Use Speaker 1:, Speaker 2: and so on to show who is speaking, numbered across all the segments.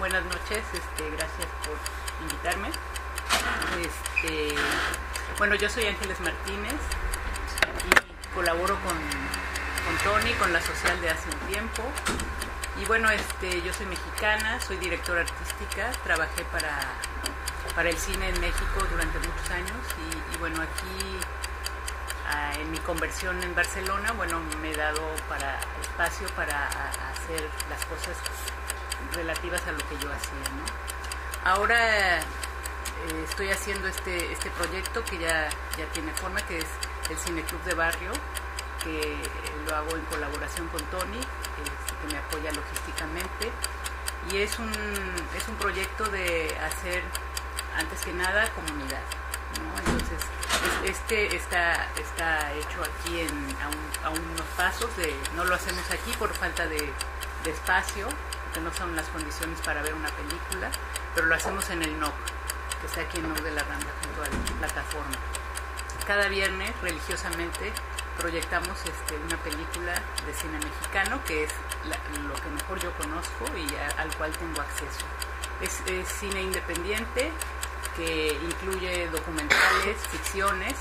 Speaker 1: buenas noches, este, gracias por invitarme. Este, bueno, yo soy Ángeles Martínez y colaboro con, con Tony, con la social de hace un tiempo. Y bueno, este, yo soy mexicana, soy directora artística, trabajé para, para el cine en México durante muchos años y, y bueno, aquí ah, en mi conversión en Barcelona, bueno, me he dado para espacio para hacer las cosas relativas a lo que yo hacía, ¿no? Ahora eh, estoy haciendo este, este proyecto que ya, ya tiene forma, que es el Cine Club de Barrio, que lo hago en colaboración con Tony, este, que me apoya logísticamente. Y es un, es un proyecto de hacer, antes que nada, comunidad. Entonces, es- este está, está hecho aquí en, a, un- a unos pasos, de, no lo hacemos aquí por falta de espacio, que no son las condiciones para ver una película, pero lo hacemos en el NOC, que está aquí en NOC de la Rambla, junto a la plataforma. Cada viernes, religiosamente, proyectamos este, una película de cine mexicano, que es lo que mejor yo conozco y al cual tengo acceso. Es, es cine independiente que incluye documentales, ficciones,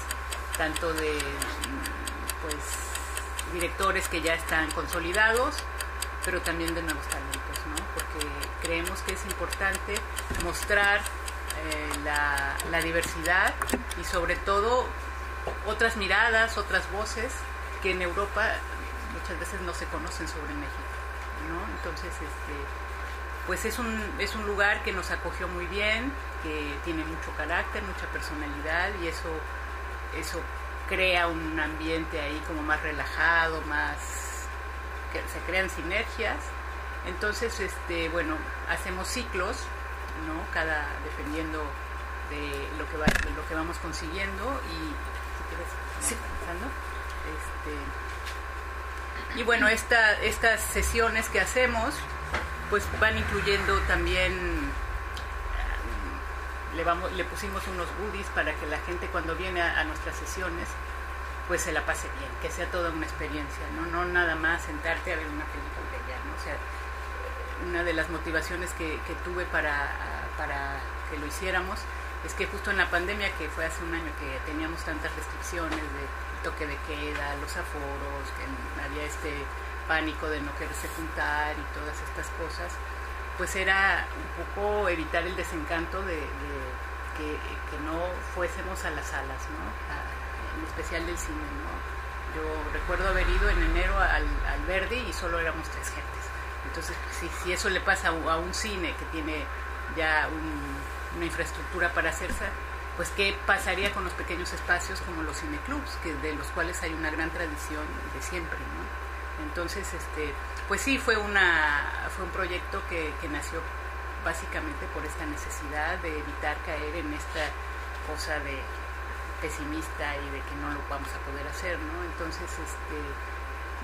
Speaker 1: tanto de pues directores que ya están consolidados, pero también de nuevos talentos, creemos que es importante mostrar eh, la, la diversidad y sobre todo otras miradas, otras voces que en Europa muchas veces no se conocen sobre México, ¿no? Entonces, este, pues es un, es un lugar que nos acogió muy bien, que tiene mucho carácter, mucha personalidad y eso, eso crea un ambiente ahí como más relajado, más que se crean sinergias. Entonces, este, bueno, hacemos ciclos, ¿no? Cada dependiendo de lo que va, de lo que vamos consiguiendo y si quieres
Speaker 2: Sí.
Speaker 1: este, y bueno, esta, estas sesiones que hacemos, pues van incluyendo también eh, le vamos le pusimos unos goodies para que la gente cuando viene a, a nuestras sesiones pues se la pase bien, que sea toda una experiencia, no no nada más sentarte a ver una película ya, ¿no? O sea, una de las motivaciones que, tuve para, para que lo hiciéramos es que justo en la pandemia, que fue hace un año que teníamos tantas restricciones de toque de queda, los aforos, que había este pánico de no quererse juntar y todas estas cosas, pues era un poco evitar el desencanto de, que, no fuésemos a las salas, ¿no? En especial del cine, ¿no? Yo recuerdo haber ido en enero al, al Verdi y solo éramos tres gentes. Entonces, si, si eso le pasa a un- cine que tiene ya un- una infraestructura para hacerse, pues qué pasaría con los pequeños espacios como los cineclubs, que de los cuales hay una gran tradición de siempre, ¿no? Entonces, este, pues sí, fue una fue un proyecto que, que nació básicamente por esta necesidad de evitar caer en esta cosa de pesimista y de que no lo vamos a poder hacer, ¿no? Entonces, este,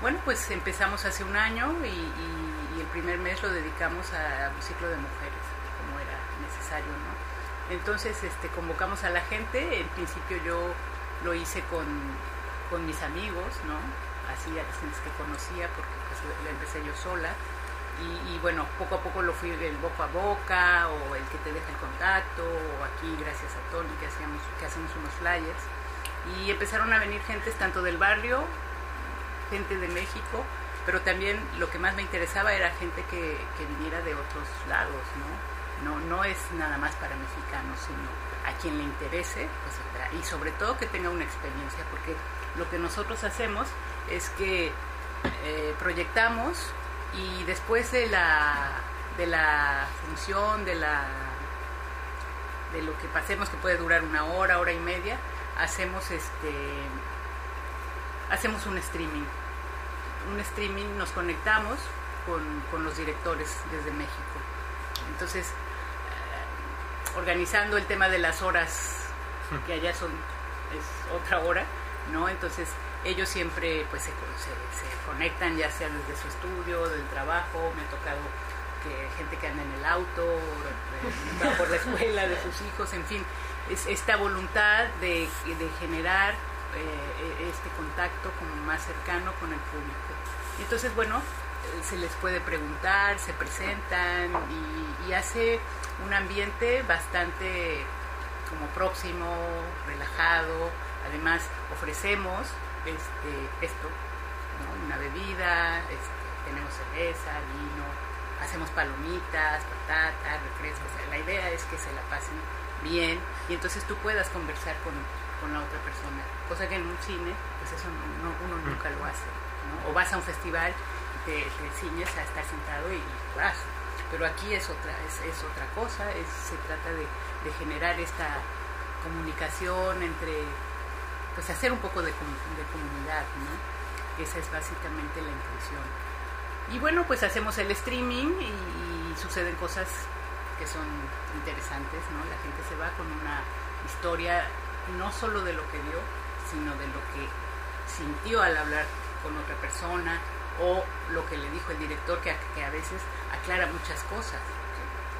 Speaker 1: bueno, pues empezamos hace un año y, el primer mes lo dedicamos a un ciclo de mujeres, como era necesario, ¿no? Entonces, este, convocamos a la gente, en principio yo lo hice con, mis amigos, ¿no? Así a las que conocía, porque pues lo empecé yo sola. Y, bueno, poco a poco lo fui del boca a boca, o el que te deja el contacto, o aquí gracias a Tony que, hacíamos, que hacemos unos flyers. Y empezaron a venir gentes tanto del barrio, gente de México, pero también lo que más me interesaba era gente que, que viniera de otros lados, ¿no? No, no es nada más para mexicanos, sino a quien le interese, pues. Y sobre todo que tenga una experiencia, porque lo que nosotros hacemos es que eh, proyectamos y después de la, de la función, de la de lo que pasemos, que puede durar una hora, hora y media, hacemos este hacemos un streaming. Un streaming, nos conectamos con, con los directores desde México. Entonces, eh, organizando el tema de las horas, que allá son, es otra hora, ¿no? Entonces, ellos siempre pues se, se- se conectan ya sea desde su estudio, del trabajo, me ha tocado que gente que anda en el auto, eh, va por la escuela de sus hijos, en fin, es esta voluntad de, de generar eh, este contacto como más cercano con el público. Entonces, bueno, se les puede preguntar, se presentan y, hace un ambiente bastante como próximo, relajado. Además ofrecemos este, esto, una bebida, este, tenemos cerveza, vino, hacemos palomitas, patatas, refrescos. La idea es que se la pasen bien y entonces tú puedas conversar con, con la otra persona. Cosa que en un cine, pues eso no, uno nunca lo hace. O vas a un festival y te, te ciñes a estar sentado y vas. Pero aquí es otra, es, otra cosa, se trata de, de generar esta comunicación entre, pues hacer un poco de, de comunidad. Esa es básicamente la intención. Y bueno, pues hacemos el streaming y, y, suceden cosas que son interesantes, ¿no? La gente se va con una historia no solo de lo que vio, sino de lo que sintió al hablar con otra persona o lo que le dijo el director, que a, que a veces aclara muchas cosas.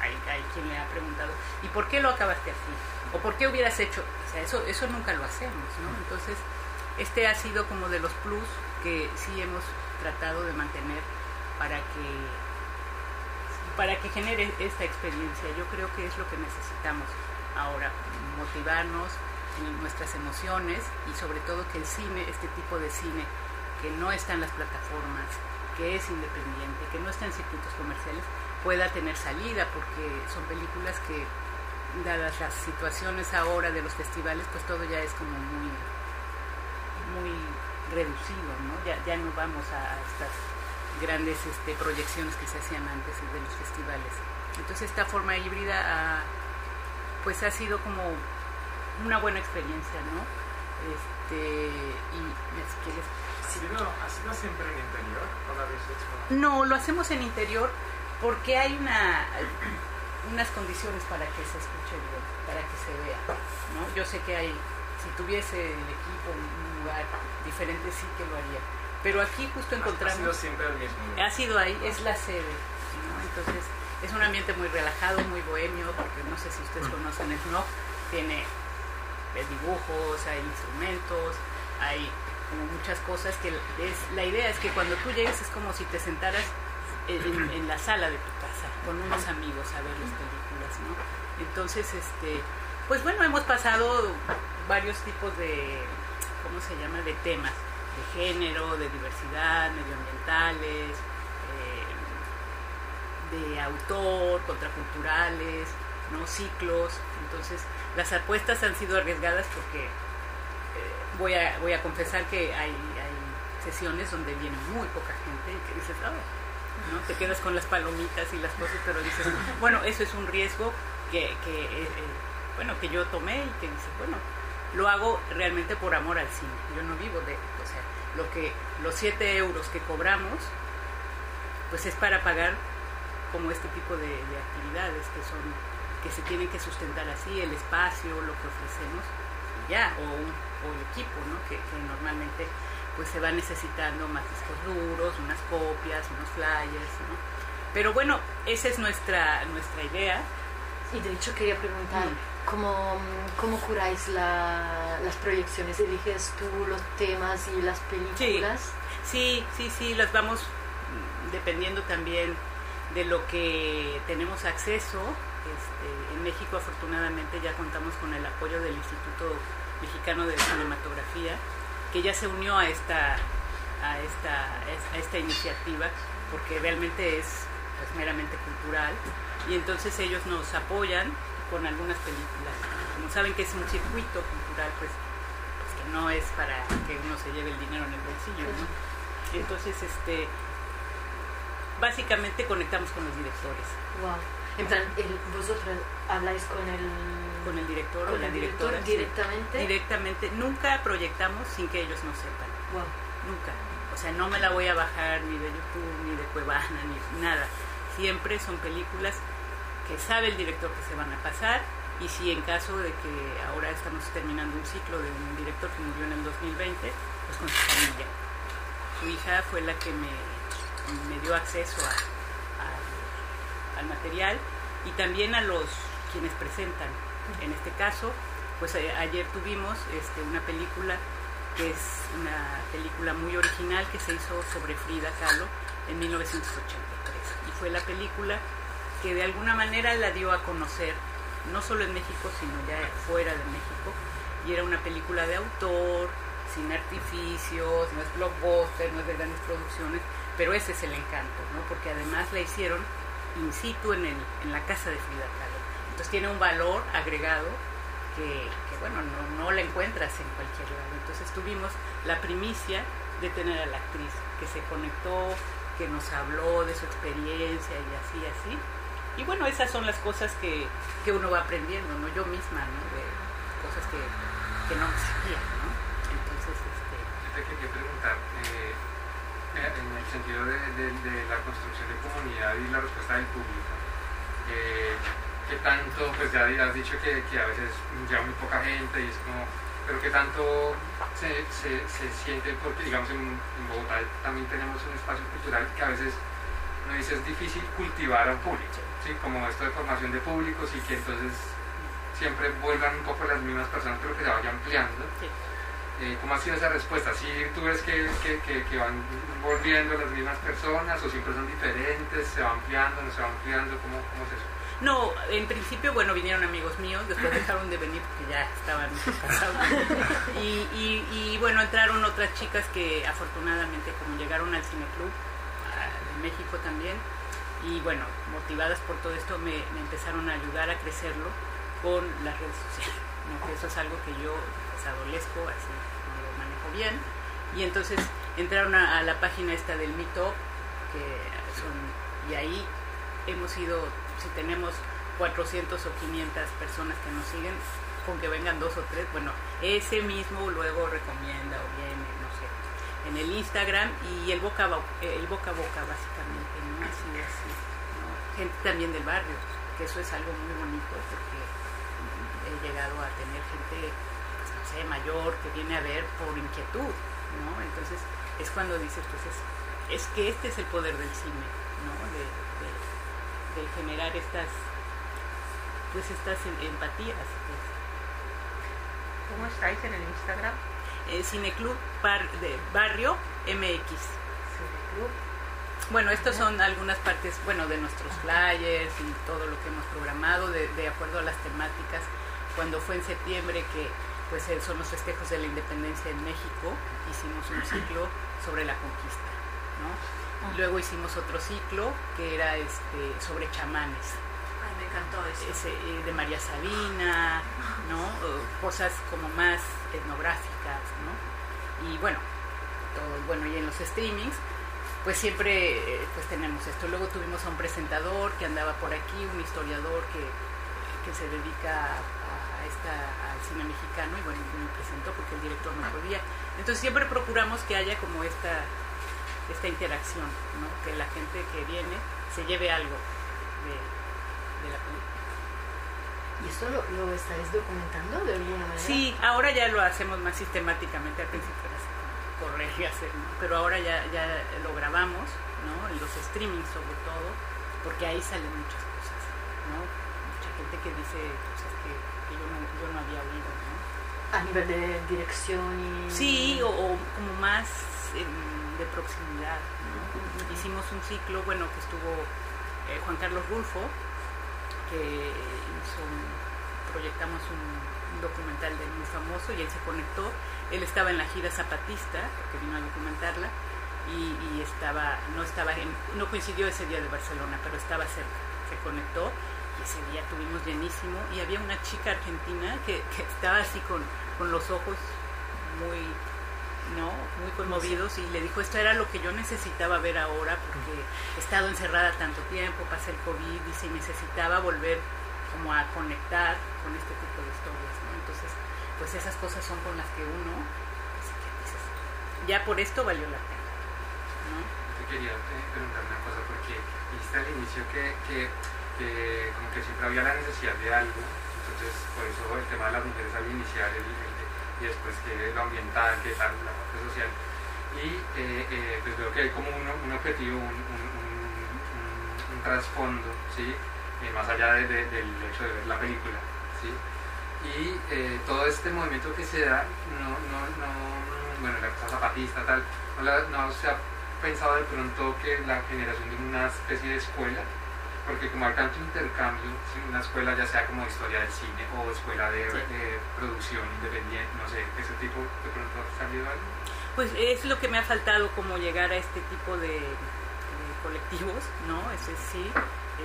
Speaker 1: Hay, hay, quien le ha preguntado, ¿y por qué lo acabaste así? ¿O por qué hubieras hecho? O sea, eso, eso nunca lo hacemos, ¿no? Entonces, este ha sido como de los plus que sí hemos tratado de mantener para que para que genere esta experiencia. Yo creo que es lo que necesitamos ahora, motivarnos nuestras emociones y sobre todo que el cine, este tipo de cine que no está en las plataformas, que es independiente, que no está en circuitos comerciales, pueda tener salida, porque son películas que, dadas las situaciones ahora de los festivales, pues todo ya es como muy, muy reducido, ¿no? Ya, ya no vamos a estas grandes este, proyecciones que se hacían antes de los festivales. Entonces esta forma híbrida pues ha sido como una buena experiencia, ¿no? Este, y es que les...
Speaker 2: ¿Sí, no, ¿Ha sido siempre en interior o lo habéis hecho?
Speaker 1: No, lo hacemos en interior porque hay una unas condiciones para que se escuche bien, para que se vea, ¿no? Yo sé que hay, si tuviese el equipo en un lugar diferente sí que lo haría, pero aquí justo encontramos...
Speaker 2: Ha sido siempre el mismo. ¿no?
Speaker 1: Ha sido ahí, es la sede, ¿no? Entonces es un ambiente muy relajado, muy bohemio, porque no sé si ustedes conocen el SNOC, tiene dibujos, hay instrumentos, hay muchas cosas que es, la idea es que cuando tú llegues es como si te sentaras en, en, la sala de tu casa con unos amigos a ver las películas, ¿no? Entonces, este, pues bueno, hemos pasado varios tipos de, ¿cómo se llama?, de temas, de género, de diversidad, medioambientales, eh, de autor, contraculturales, ¿no? Ciclos. Entonces, las apuestas han sido arriesgadas porque eh, voy, a, voy a confesar que hay, sesiones donde viene muy poca gente y que dices, ah, ¿no? Te quedas con las palomitas y las cosas, pero dices, bueno, eso es un riesgo que, que eh, eh, bueno, que yo tomé y que dices, bueno, lo hago realmente por amor al cine. Yo no vivo de, o sea, lo que los 7 euros que cobramos, pues es para pagar como este tipo de, actividades que son que se tienen que sustentar así, el espacio, lo que ofrecemos, y ya, o, un, o el equipo, ¿no? Que, que normalmente pues se va necesitando más discos duros, unas copias, unos flyers, ¿no? Pero bueno, esa es nuestra, nuestra idea.
Speaker 3: Y de hecho quería preguntar, mm. ¿cómo, cómo curáis la, las proyecciones? ¿Eliges tú los temas y las películas?
Speaker 1: Sí, sí, sí, sí, las vamos dependiendo también de lo que tenemos acceso. Este, en México afortunadamente ya contamos con el apoyo del Instituto Mexicano de Cinematografía que ya se unió a esta, a esta, a esta iniciativa porque realmente es pues, meramente cultural y entonces ellos nos apoyan con algunas películas. Como saben que es un circuito cultural, pues, pues que no es para que uno se lleve el dinero en el bolsillo, ¿no? Entonces, este, básicamente conectamos con los directores.
Speaker 3: Wow. En plan, el, vosotros habláis con el
Speaker 1: con el director
Speaker 3: con
Speaker 1: o la directora
Speaker 3: director directamente.
Speaker 1: Sí, directamente. Nunca proyectamos sin que ellos nos sepan.
Speaker 3: Wow.
Speaker 1: Nunca. O sea, no me la voy a bajar ni de YouTube, ni de Cuevana, ni nada. Siempre son películas que sabe el director que se van a pasar y si en caso de que ahora estamos terminando un ciclo de un director que murió en el 2020, pues con su familia. Su hija fue la que me, me dio acceso a, al material y también a los quienes presentan. En este caso, pues eh, ayer tuvimos este, una película que es una película muy original que se hizo sobre Frida Kahlo, en 1983. Y fue la película que de alguna manera la dio a conocer, no solo en México, sino ya fuera de México. Y era una película de autor, sin artificios, no es blockbuster, no es de grandes producciones, pero ese es el encanto, ¿no? Porque además la hicieron in situ en, el, en la casa de Frida Kahlo. Entonces tiene un valor agregado que, bueno, no, no la encuentras en cualquier lado. Entonces tuvimos la primicia de tener a la actriz que se conectó, que nos habló de su experiencia y así, así. Y bueno, esas son las cosas que, que uno va aprendiendo, ¿no? Yo misma, ¿no? De cosas que, que no sabía, ¿no? Entonces, este...
Speaker 2: Yo te quería preguntar, eh, en el sentido de, la construcción de comunidad y la respuesta del público, eh, ¿qué tanto, pues ya has dicho que, a veces ya muy poca gente y es como, pero qué tanto se, se, siente, porque digamos en, Bogotá también tenemos un espacio cultural que a veces no dice es difícil cultivar a un público, ¿sí? como esto de formación de públicos y que entonces siempre vuelvan un poco las mismas personas, pero que se vaya ampliando. Eh, ¿Cómo ha sido esa respuesta? ¿Sí tú ves que, que, que, que, van volviendo las mismas personas o siempre son diferentes? ¿Se va ampliando, no se va ampliando? ¿Cómo, cómo es eso?
Speaker 1: No, en principio, bueno, vinieron amigos míos, después dejaron de venir porque ya estaban casados. Y, y, y, bueno, entraron otras chicas que afortunadamente, como llegaron al Cineclub de México también, y bueno, motivadas por todo esto, me, me empezaron a ayudar a crecerlo con las redes sociales. ¿no? Que eso es algo que yo pues, adolesco, así no lo manejo bien. Y entonces entraron a, la página esta del Meetup, que son, y ahí hemos ido si tenemos 400 o 500 personas que nos siguen, con que vengan dos o tres, bueno, ese mismo luego recomienda o viene, no sé, en el Instagram y el boca boca, el boca, a boca básicamente, ¿no? Así, así, ¿no? Gente también del barrio, que eso es algo muy bonito porque he llegado a tener gente, sé, mayor que viene a ver por inquietud, ¿no? Entonces es cuando dices, pues es, es que este es el poder del cine, ¿no? De, de, de generar estas pues estas empatías pues.
Speaker 4: ¿cómo estáis en el Instagram?
Speaker 1: Eh, Cineclub bar, de Barrio MX
Speaker 4: Cineclub
Speaker 1: bueno estos son algunas partes bueno de nuestros flyers y todo lo que hemos programado de, de acuerdo a las temáticas cuando fue en septiembre que pues son los festejos de la independencia en México hicimos un ciclo sobre la conquista ¿no? Luego hicimos otro ciclo que era este, sobre chamanes.
Speaker 4: Ay, me encantó eso.
Speaker 1: Ese, eh, de María Sabina, ¿no? Cosas como más etnográficas, ¿no? Y bueno, todo, bueno, y en los streamings, pues siempre eh, pues tenemos esto. Luego tuvimos a un presentador que andaba por aquí, un historiador que, que se dedica a esta, al cine mexicano y bueno, me presentó porque el director no podía. Entonces siempre procuramos que haya como esta esta interacción, ¿no? que la gente que viene se lleve algo de, de la película.
Speaker 3: ¿Y esto lo, lo, estáis documentando de alguna manera?
Speaker 1: Sí, ahora ya lo hacemos más sistemáticamente, al principio era así como correr y hacer, ¿no? pero ahora ya, ya lo grabamos, ¿no? en los streamings sobre todo, porque ahí salen muchas cosas, ¿no? Gente que dice cosas que, que yo, no, yo no había oído. ¿no?
Speaker 3: A nivel de dirección y...
Speaker 1: Sí, o, o como más... Eh, de proximidad. ¿no? Hicimos un ciclo, bueno, que estuvo eh, Juan Carlos Rulfo, que hizo un, proyectamos un, un, documental de muy famoso y él se conectó. Él estaba en la gira zapatista, que vino a documentarla, y, y estaba, no estaba en, no coincidió ese día de Barcelona, pero estaba cerca. Se conectó ese día tuvimos llenísimo y había una chica argentina que, que estaba así con, con los ojos muy ¿no? muy conmovidos y le dijo esto era lo que yo necesitaba ver ahora porque he estado encerrada tanto tiempo, pasé el COVID y si necesitaba volver como a conectar con este tipo de historias, ¿no? Entonces, pues esas cosas son con las que uno pues, ¿qué dices? ya por esto valió la pena, ¿no?
Speaker 2: Te quería preguntar una cosa porque dijiste al inicio que, que, que como que siempre había la necesidad de algo, entonces por eso el tema de las mujeres al iniciar el, y después que lo ambiental, que tal, la parte social. Y eh, eh, pues veo que hay como un, objetivo, un, trasfondo, ¿sí? Eh, más allá de, de, del hecho de ver la película. ¿sí? Y todo este movimiento que se da, no, no, no bueno, la cosa zapatista, tal, no, no se ha pensado de pronto que la generación de una especie de escuela? Porque como hay tanto intercambio, si una escuela ya sea como historia del cine o escuela de,
Speaker 1: Sí.
Speaker 2: de producción independiente, no sé, ese tipo de pronto ha salido algo.
Speaker 1: Pues es lo que me ha faltado como llegar a este tipo de, de colectivos, ¿no? Ese sí,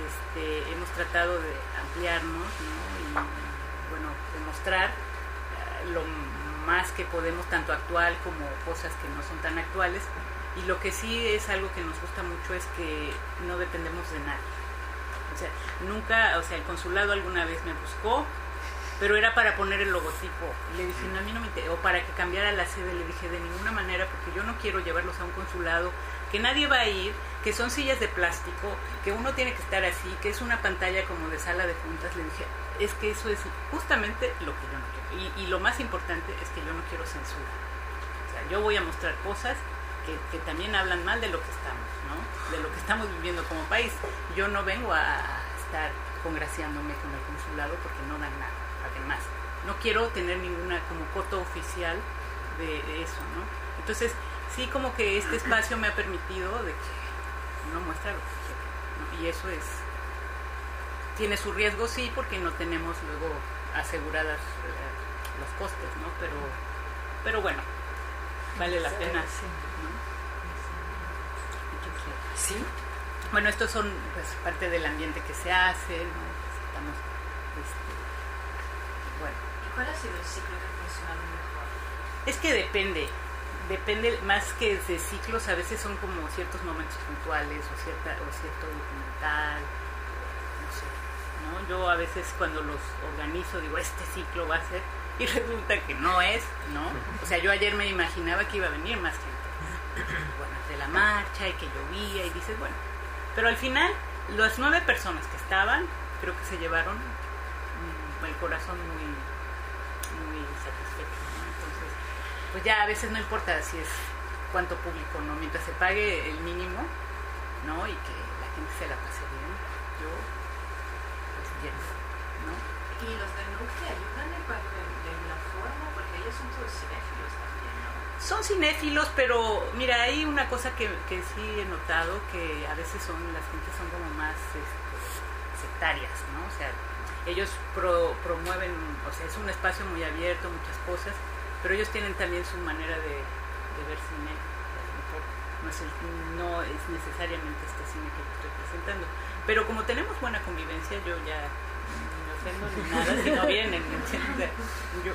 Speaker 1: este, hemos tratado de ampliarnos, ¿no? Y bueno, demostrar eh, lo más que podemos, tanto actual como cosas que no son tan actuales. Y lo que sí es algo que nos gusta mucho es que no dependemos de nadie. O sea, nunca, o sea, el consulado alguna vez me buscó, pero era para poner el logotipo. Le dije, no, a mí no me interesa. O para que cambiara la sede, le dije, de ninguna manera, porque yo no quiero llevarlos a un consulado, que nadie va a ir, que son sillas de plástico, que uno tiene que estar así, que es una pantalla como de sala de juntas. Le dije, es que eso es justamente lo que yo no quiero. Y, y lo más importante es que yo no quiero censura. O sea, yo voy a mostrar cosas que, que también hablan mal de lo que estamos, ¿no? De lo que estamos viviendo como país. Yo no vengo a estar congraciándome con el consulado porque no dan nada, además. No quiero tener ninguna como foto oficial de, de eso, ¿no? Entonces, sí como que este espacio me ha permitido de que uno muestra lo que quiere, ¿no? Y eso es... Tiene su riesgo, sí, porque no tenemos luego aseguradas eh, los costes, ¿no? Pero, pero bueno, vale la pena.
Speaker 3: Sí. Sí.
Speaker 1: Bueno, estos son pues, parte del ambiente que se hace, ¿no? Pues, estamos, este, bueno,
Speaker 4: ¿Y cuál ha sido el ciclo que ha funcionado mejor?
Speaker 1: es que depende, depende más que de ciclos, a veces son como ciertos momentos puntuales o, cierta, o cierto documental, no sé, ¿no? Yo a veces cuando los organizo digo, este ciclo va a ser, y resulta que no es, ¿no? O sea, yo ayer me imaginaba que iba a venir más gente, bueno, de la marcha y que llovía y dices, bueno, pero al final las nueve personas que estaban, creo que se llevaron mm, el corazón muy, muy satisfecho, ¿no? Entonces, pues ya a veces no importa si es cuánto público, ¿no? Mientras se pague el mínimo, ¿no? Y que la gente se la pase bien, yo, pues bien, ¿no?
Speaker 4: ¿Y los de NUC te ayudan en alguna forma? Porque ellos son todos cinéfilos.
Speaker 1: Son cinéfilos, pero mira, hay una cosa que, que sí he notado, que a veces son, las gentes son como más este, sectarias, ¿no? O sea, ellos pro- promueven, o sea, es un espacio muy abierto, muchas cosas, pero ellos tienen también su manera de, ver cine, mejor no es, el- no es necesariamente este cine que estoy presentando. Pero como tenemos buena convivencia, yo ya ni me ofendo ni nada, si no vienen,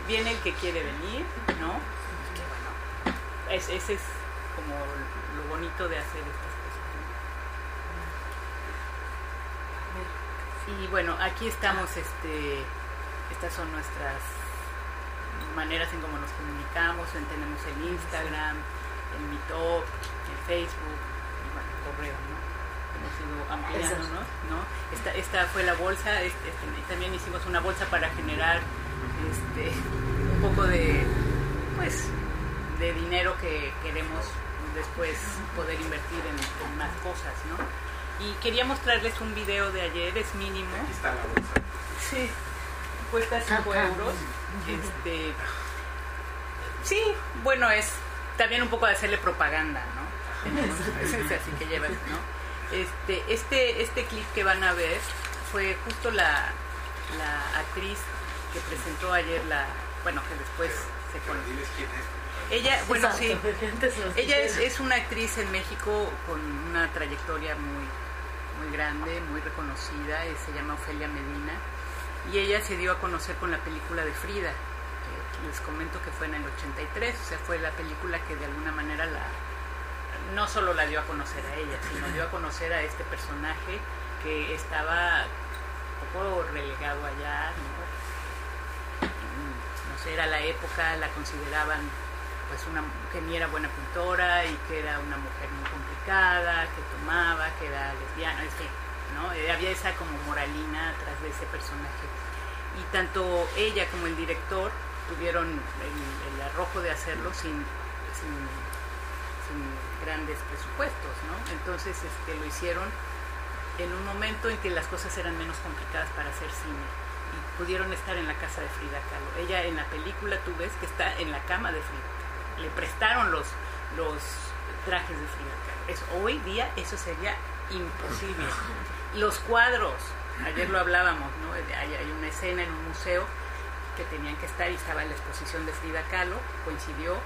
Speaker 1: viene el que quiere venir, ¿no? Y que bueno, es, ese es como lo bonito de hacer estas cosas. ¿no? Y bueno, aquí estamos, este, estas son nuestras maneras en cómo nos comunicamos, en- tenemos el Instagram, el Meetup, el Facebook, y bueno, el correo, ¿no? Hemos ido ampliándonos, ¿no? Esta, esta fue la bolsa, este, este, también hicimos una bolsa para generar este, un poco de, pues, de dinero que queremos después poder invertir en, en más cosas, ¿no? Y quería mostrarles un video de ayer, es mínimo.
Speaker 2: Aquí está la bolsa.
Speaker 1: Sí, cuesta 5
Speaker 3: Ajá.
Speaker 1: euros. Este, sí, bueno, es también un poco de hacerle propaganda, ¿no? Es así que llevas, ¿no? Este, este, este clip que van a ver fue justo la, la actriz que presentó ayer la, bueno, que después se
Speaker 2: Pero
Speaker 1: conoció. Ella, bueno,
Speaker 3: Exacto,
Speaker 1: sí, ella es, es una actriz en México con una trayectoria muy, muy grande, muy reconocida, y se llama Ofelia Medina, y ella se dio a conocer con la película de Frida, que les comento que fue en el 83, o sea, fue la película que de alguna manera la no solo la dio a conocer a ella, sino dio a conocer a este personaje que estaba un poco relegado allá, ¿no? Mm, no sé, era la época, la consideraban pues una que ni era buena pintora y que era una mujer muy complicada, que tomaba, que era lesbiana, es que, ¿no? Eh, había esa como moralina atrás de ese personaje. Y tanto ella como el director tuvieron el, arrojo de hacerlo sin, grandes presupuestos, ¿no? Entonces este, lo hicieron en un momento en que las cosas eran menos complicadas para hacer cine y pudieron estar en la casa de Frida Kahlo. Ella en la película tú ves que está en la cama de Frida. Le prestaron los, los trajes de Frida Kahlo. Eso, hoy día eso sería imposible. Los cuadros, ayer lo hablábamos, ¿no? Hay, hay una escena en un museo que tenían que estar y estaba en la exposición de Frida Kahlo, coincidió,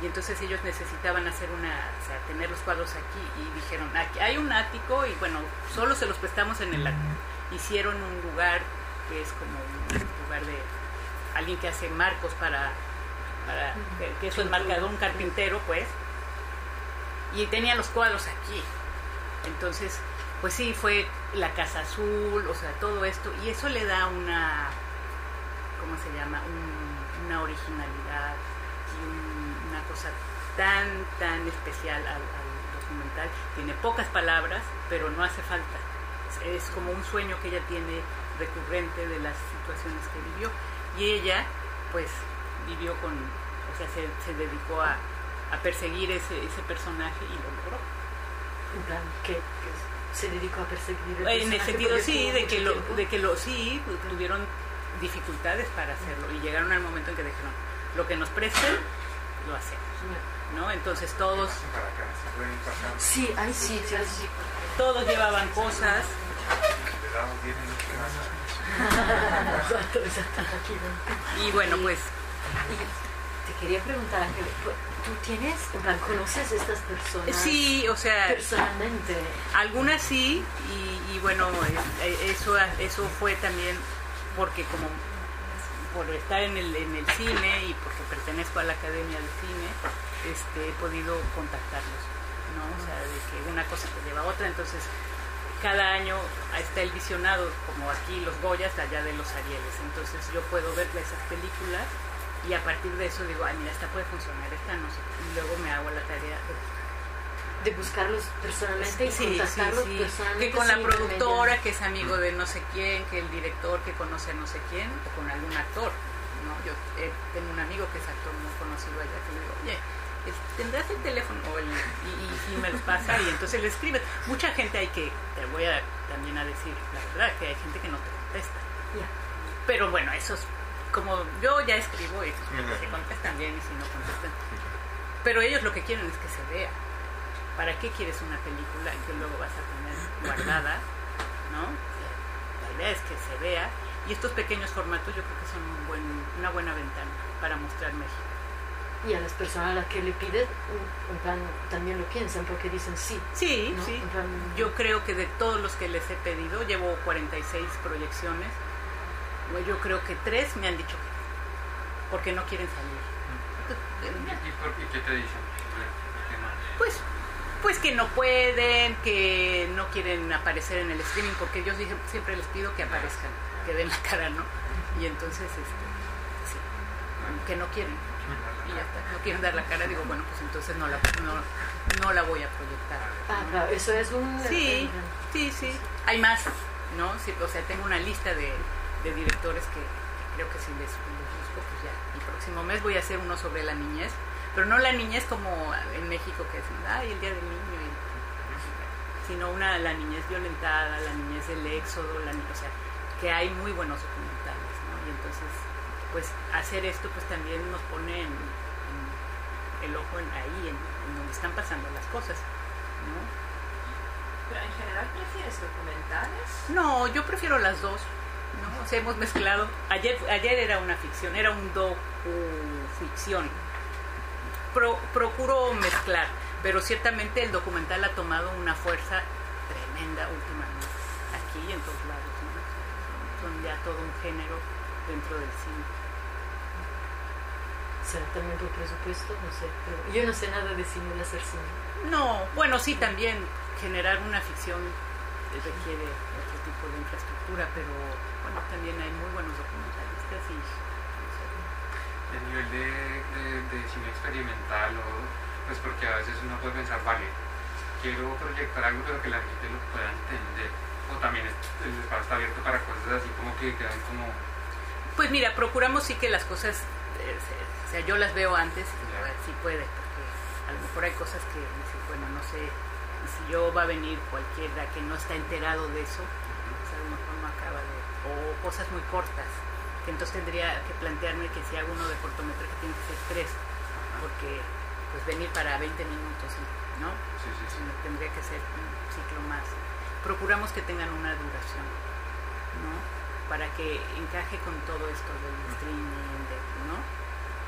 Speaker 1: y entonces ellos necesitaban hacer una, o sea, tener los cuadros aquí y dijeron, aquí hay un ático y bueno, solo se los prestamos en el ático. Hicieron un lugar que es como un lugar de alguien que hace marcos para, para que, es un marcador, un carpintero pues, y tenía los cuadros aquí. Entonces, pues sí, fue la Casa Azul, o sea, todo esto, y eso le da una, ¿cómo se llama? Un- una originalidad y un- una cosa tan, tan especial al, al documental. Tiene pocas palabras, pero no hace falta. Es como un sueño que ella tiene recurrente de las situaciones que vivió. Y ella, pues, vivió con, o sea, se, se dedicó a, a perseguir ese, ese personaje y lo logró.
Speaker 3: En plan, que, se dedicó a perseguir el
Speaker 1: En el sentido sí, de que lo, de que lo sí tuvieron dificultades para hacerlo y llegaron al momento en que dijeron lo que nos presten lo hacemos, ¿no? Entonces todos
Speaker 2: pueden pasar.
Speaker 3: Sí, hay sitios.
Speaker 1: todos llevaban cosas,
Speaker 2: Le damos 10 minutos más.
Speaker 3: Exacto, exacto, aquí dentro.
Speaker 1: y bueno pues
Speaker 3: Y te quería preguntar, Ángel, ¿tú tienes, en plan, conoces estas personas
Speaker 1: sí, o sea,
Speaker 3: personalmente?
Speaker 1: algunas sí y, y bueno eh, eh, eso eso fue también porque como por estar en el, en el cine y porque pertenezco a la Academia de Cine, este, he podido contactarlos, ¿no? O sea, de que una cosa te lleva a otra, entonces cada año está el visionado, como aquí los Goyas, allá de los Arieles, entonces yo puedo ver esas películas y a partir de eso digo, ay, mira, esta puede funcionar, esta no sé, qué", y luego me hago la tarea de
Speaker 3: De buscarlos personalmente y
Speaker 1: Sí, sí,
Speaker 3: contactarlos
Speaker 1: sí.
Speaker 3: personalmente.
Speaker 1: Que con la productora, que es amigo de no sé quién, que el director que conoce a no sé quién, o con algún actor. ¿no? Yo eh, tengo un amigo que es actor muy conocido allá, que le digo, oye, ¿tendrás el teléfono? O el- y, y, y me los pasa y entonces le escribes. Mucha gente hay que, te voy a también a decir la verdad, que hay gente que no te contesta.
Speaker 3: Ya.
Speaker 1: Pero bueno, eso es como yo ya escribo y se contestan bien y si no contestan. Pero ellos lo que quieren es que se vea. ¿Para qué quieres una película que luego vas a tener guardada? ¿No? La idea es que se vea. Y estos pequeños formatos yo creo que son un buen, una buena ventana para mostrar México.
Speaker 3: Y a las personas a las que le pides, en plan, también lo piensan porque dicen sí.
Speaker 1: Sí,
Speaker 3: ¿no?
Speaker 1: sí.
Speaker 3: Plan,
Speaker 1: Yo creo que de todos los que les he pedido, llevo 46 proyecciones, yo creo que tres me han dicho que no, porque no quieren salir.
Speaker 2: ¿Y, qué te dicen?
Speaker 1: Pues, pues que no pueden, que no quieren aparecer en el streaming, porque yo dije- siempre les pido que aparezcan, que den la cara, ¿no? Y entonces, este, sí, que no quieren, y ya está, no quieren dar la cara, digo, bueno, pues entonces no la, no, no la voy a proyectar.
Speaker 3: Ah, claro, eso es un...
Speaker 1: Sí, sí, sí. Hay más, ¿no? Sí, o sea, tengo una lista de, de directores que, que creo que si les, les busco, pues ya. El próximo mes voy a hacer uno sobre la niñez, pero no la niñez como en México que dicen, ay, el día del niño, y- sino una, la niñez violentada, la niñez del éxodo, la, o sea, que hay muy buenos documentales, ¿no? Y entonces, pues hacer esto pues también nos pone en, en el ojo en, ahí, en, en donde están pasando las cosas, ¿no?
Speaker 4: Pero en general prefieres documentales.
Speaker 1: No, yo prefiero las dos. ¿No? O sea, hemos mezclado. Ayer, ayer era una ficción, era un docu-ficción. Pro- procuro mezclar, pero ciertamente el documental ha tomado una fuerza tremenda últimamente, aquí y en todos lados. ¿no? Son ya todo un género dentro del cine.
Speaker 3: ¿Será también por presupuesto? No sé. Pero yo no sé nada de cine, de hacer cine.
Speaker 1: No, bueno, sí, también generar una ficción requiere tipo de infraestructura, pero bueno, también hay muy buenos documentalistas y no sé,
Speaker 2: El nivel de, de, de cine experimental, o, pues porque a veces uno puede pensar, vale, quiero proyectar algo pero que la gente lo pueda entender. O también el espacio está abierto para cosas así como que quedan como...
Speaker 1: Pues mira, procuramos sí que las cosas, eh, se- o sea, yo las veo antes y digo, a ver si puede, porque a lo mejor hay cosas que bueno, no sé, si yo va a venir cualquiera que no está enterado de eso, a lo mejor no acaba de, o cosas muy cortas, que entonces tendría que plantearme que si hago uno de cortometraje tiene que ser tres, porque pues venir para 20 minutos, ¿no?
Speaker 2: Sí, sí, sí.
Speaker 1: Sino tendría que ser un ciclo más. Procuramos que tengan una duración, ¿no? Para que encaje con todo esto del streaming, de- ¿no?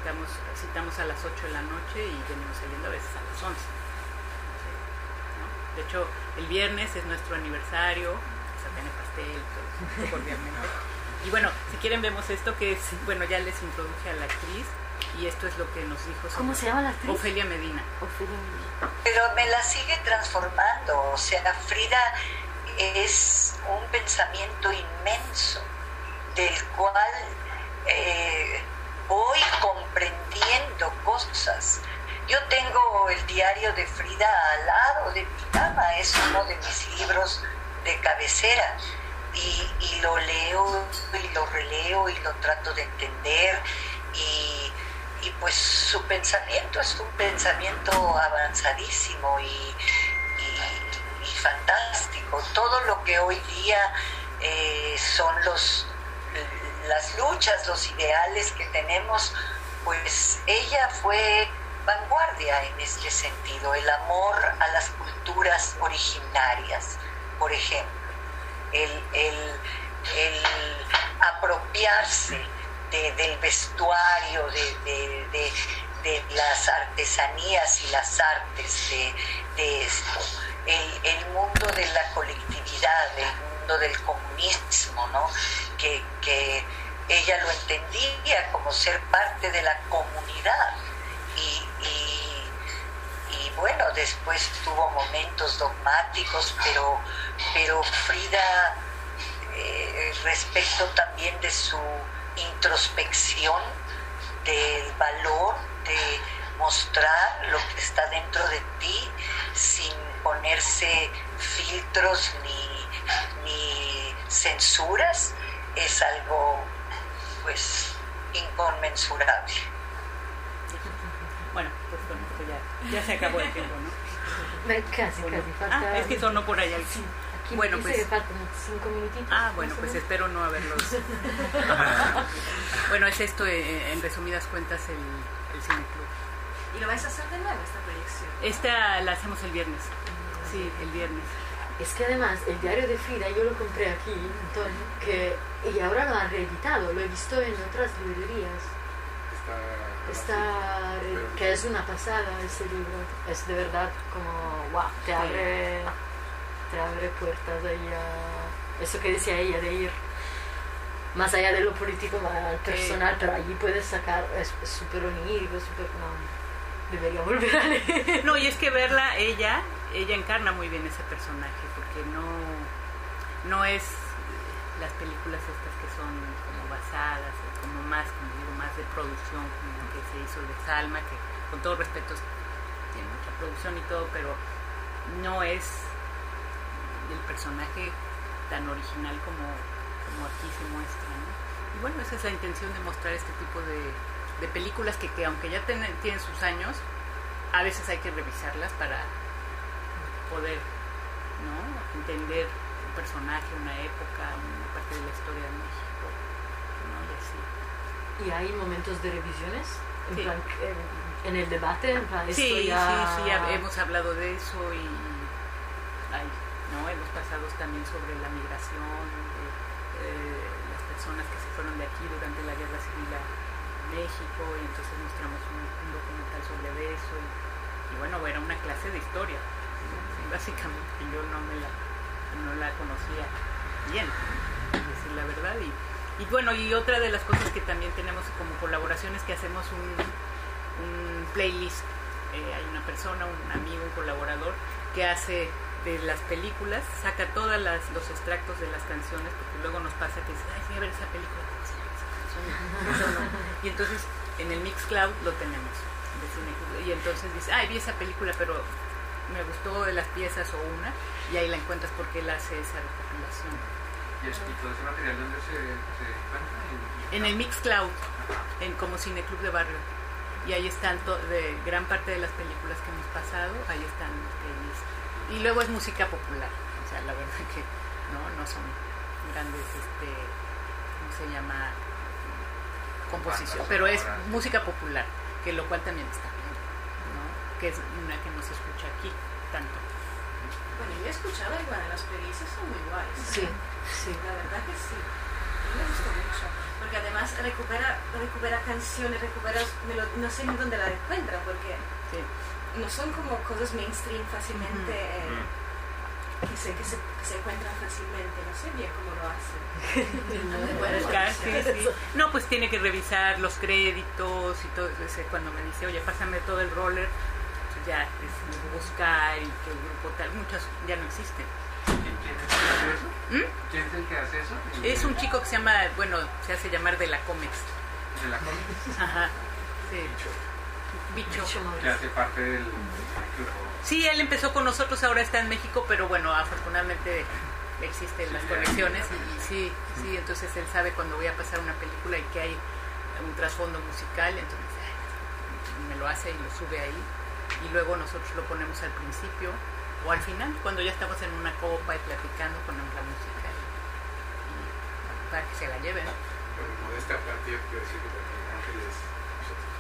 Speaker 1: Estamos, citamos a las 8 de la noche y venimos saliendo a veces a las 11. ¿no? De hecho, el viernes es nuestro aniversario, se tiene pastel, todo, cordialmente. Y bueno, si quieren vemos esto que es, bueno, ya les introduje a la actriz y esto es lo que nos dijo sobre-
Speaker 3: ¿Cómo se llama la actriz?
Speaker 1: Ofelia Medina.
Speaker 3: Ofelia Medina.
Speaker 5: Pero me la sigue transformando, o sea, Frida es un pensamiento inmenso del cual eh, voy comprendiendo cosas. Yo tengo el diario de Frida al lado de mi cama, es uno de mis libros de cabecera y, lo leo y lo releo y lo trato de entender y, pues su pensamiento es un pensamiento avanzadísimo y, y- y fantástico. Todo lo que hoy día eh, son los, las luchas, los ideales que tenemos, pues ella fue vanguardia en este sentido, el amor a las culturas originarias, por ejemplo, el, el- el apropiarse de- del vestuario, de, de- de- las artesanías y las artes de, esto, el, el mundo de la colectividad, el mundo del comunismo, ¿no? que, que ella lo entendía como ser parte de la comunidad y bueno, después tuvo momentos dogmáticos, pero, pero Frida, eh, respecto también de su introspección, del valor de mostrar lo que está dentro de ti sin ponerse filtros ni, ni censuras, es algo pues inconmensurable.
Speaker 1: Bueno, pues con esto ya, se acabó el tiempo, ¿no?
Speaker 3: Casi,
Speaker 1: Bueno.
Speaker 3: casi. Falta...
Speaker 1: Ah, es que sonó por allá.
Speaker 3: Sí, aquí
Speaker 1: Bueno, pues-
Speaker 3: que faltan cinco minutitos.
Speaker 1: Ah, bueno, pues espero no haberlos. bueno, es esto, eh, en resumidas cuentas, el, el Cineclub.
Speaker 4: ¿Y lo vais a hacer de nuevo esta proyección?
Speaker 1: Esta la hacemos el viernes. Sí, el viernes.
Speaker 3: Es que además el diario de Frida yo lo compré aquí, Antonio, que, y ahora lo han reeditado, lo he visto en otras librerías.
Speaker 2: Está,
Speaker 3: Está, que es una pasada ese libro, es de verdad como, wow, te abre, te abre puertas ahí a eso que decía ella de ir más allá de lo político, más al personal, pero allí puedes sacar, es es súper onírico, súper, no, debería volver a leer.
Speaker 1: No, y es que verla, ella, ella encarna muy bien ese personaje, porque no, no es las películas estas que son como basadas, como más, como digo, más de producción, como la que se hizo de Salma, que con todo respeto tiene mucha producción y todo, pero no es el personaje tan original como, como aquí se muestra. ¿no? Y bueno, esa es la intención de mostrar este tipo de, películas que, que aunque ya ten- tienen sus años, a veces hay que revisarlas para poder ¿no? entender personaje, una época, una parte de la historia de México. ¿no? Y así.
Speaker 3: Y hay momentos de revisiones, en
Speaker 1: Sí.
Speaker 3: plan, en, el debate, en plan, esto
Speaker 1: Sí,
Speaker 3: ya...
Speaker 1: sí, sí, hemos hablado de eso y ay, ¿no? hemos pasado también sobre la migración, de, eh, las personas que se fueron de aquí durante la guerra civil a México y entonces mostramos un, un documental sobre eso y, y bueno, era una clase de historia. Sí, básicamente yo no me la, no la conocía bien, decir la verdad y, y bueno, y otra de las cosas que también tenemos como colaboración es que hacemos un, un playlist. Eh, hay una persona, un amigo, un colaborador que hace de las películas, saca todos los extractos de las canciones, porque luego nos pasa que dice, ay, fui a ver esa película. Y entonces en el Mixcloud lo tenemos. Y entonces dice, ay, vi esa película, pero me gustó de las piezas o una, y ahí la encuentras porque él hace esa recopilación.
Speaker 2: ¿Y, es- y todo ese material dónde se, se encuentra?
Speaker 1: En el Mixcloud, en como Cineclub de Barrio. Y ahí están to- de gran parte de las películas que hemos pasado, ahí están los playlists. Y luego es música popular, o sea, la verdad que no, no son grandes, este, ¿cómo se llama? Composición, pero es música popular, que lo cual también está bien. Que es una que no se escucha aquí tanto.
Speaker 4: Bueno, yo he escuchado igual, las premisas son muy guays.
Speaker 3: Sí, sí.
Speaker 4: La verdad que sí. Me gustó mucho. Porque además recupera, recupera canciones, recupera no sé ni dónde la encuentra, porque
Speaker 1: Sí.
Speaker 4: no son como cosas mainstream fácilmente eh, que, se, que, se, que se encuentran fácilmente. No sé bien cómo lo hacen. Bueno.
Speaker 1: Sí, sí. No, pues tiene que revisar los créditos y todo. Ese, cuando me dice, oye, pásame todo el roller, ya es buscar y que el grupo tal, muchas ya no existen.
Speaker 2: ¿Quién es el que hace eso?
Speaker 1: ¿Mm?
Speaker 2: ¿Quién es el que hace eso?
Speaker 1: Es un chico que se llama, bueno, se hace llamar de la Comex.
Speaker 2: de la cómic
Speaker 1: Ajá, sí, bicho.
Speaker 2: que hace parte del grupo.
Speaker 1: Sí, él empezó con nosotros, ahora está en México, pero bueno, afortunadamente existen las
Speaker 2: Sí,
Speaker 1: conexiones
Speaker 2: ya.
Speaker 1: y, y sí, sí, entonces él sabe cuando voy a pasar una película y que hay un trasfondo musical, entonces ay, me lo hace y lo sube ahí y luego nosotros lo ponemos al principio o al final, cuando ya estamos en una copa y platicando, ponemos la música y, y para que se la lleven.
Speaker 6: Bueno, modesta parte, yo quiero decir que también Ángeles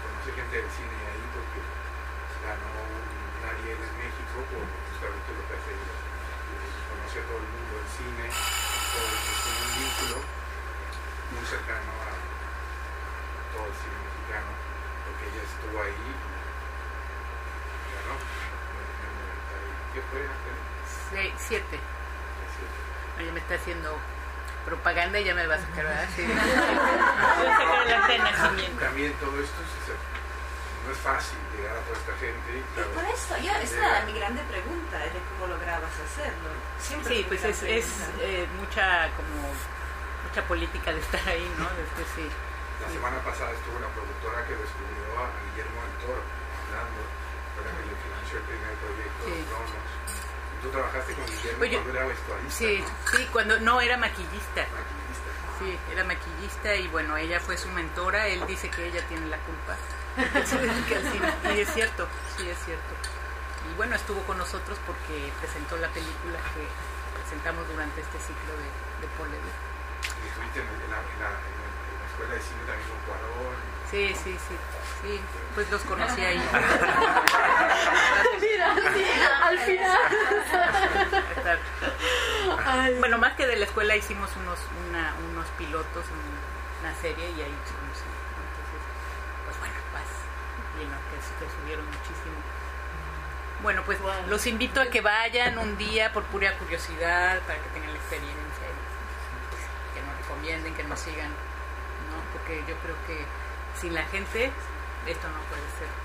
Speaker 6: conocí gente del cine ahí porque ganó un Ariel en México por justamente lo que hace ella. Conoce a todo el mundo del cine, todo tiene un vínculo muy cercano a todo el cine mexicano, porque ella estuvo ahí y ganó. En el 90 y- ¿Qué fue?
Speaker 1: Seis, siete. Oye, me está haciendo propaganda y ya me va a sacar, ¿verdad? Sí. Me va a sacar la de nacimiento.
Speaker 6: También todo esto es- es- no es fácil llegar a toda esta gente. claro,
Speaker 4: por eso, yo, esta era mi grande pregunta, de cómo lograbas hacerlo. Siempre
Speaker 1: Sí, pues es, es eh, mucha como mucha política de estar ahí, ¿no? Sí.
Speaker 6: La semana pasada estuvo la productora que descubrió a Guillermo del Toro hablando, fue la que le financió el primer proyecto
Speaker 1: Sí.
Speaker 6: de Cronos. Y tú trabajaste con Guillermo
Speaker 1: Oye,
Speaker 6: cuando era vestuarista,
Speaker 1: Sí,
Speaker 6: ¿no?
Speaker 1: sí, cuando no era maquillista.
Speaker 6: Maquillista.
Speaker 1: Sí, era maquillista y bueno, ella fue su mentora, él dice que ella tiene la culpa. Y es cierto, sí es cierto. Y bueno, estuvo con nosotros porque presentó la película que presentamos durante este ciclo de, de Leduc.
Speaker 6: Y estuviste en, en la, en, la, en la- en la escuela de cine también con Cuarón.
Speaker 1: Sí, sí, sí, sí, pues los conocí ahí.
Speaker 3: Mira, sí, al final. Ay.
Speaker 1: Bueno, más que de la escuela hicimos unos, una, unos pilotos, un- una serie y ahí estuvimos. Entonces, pues bueno, pues, y no, que, que subieron muchísimo. Bueno, pues
Speaker 3: Wow.
Speaker 1: los invito a que vayan un día por pura curiosidad, para que tengan la experiencia, y, pues, que nos recomienden, que nos sigan, Porque yo creo que sin la gente esto no puede ser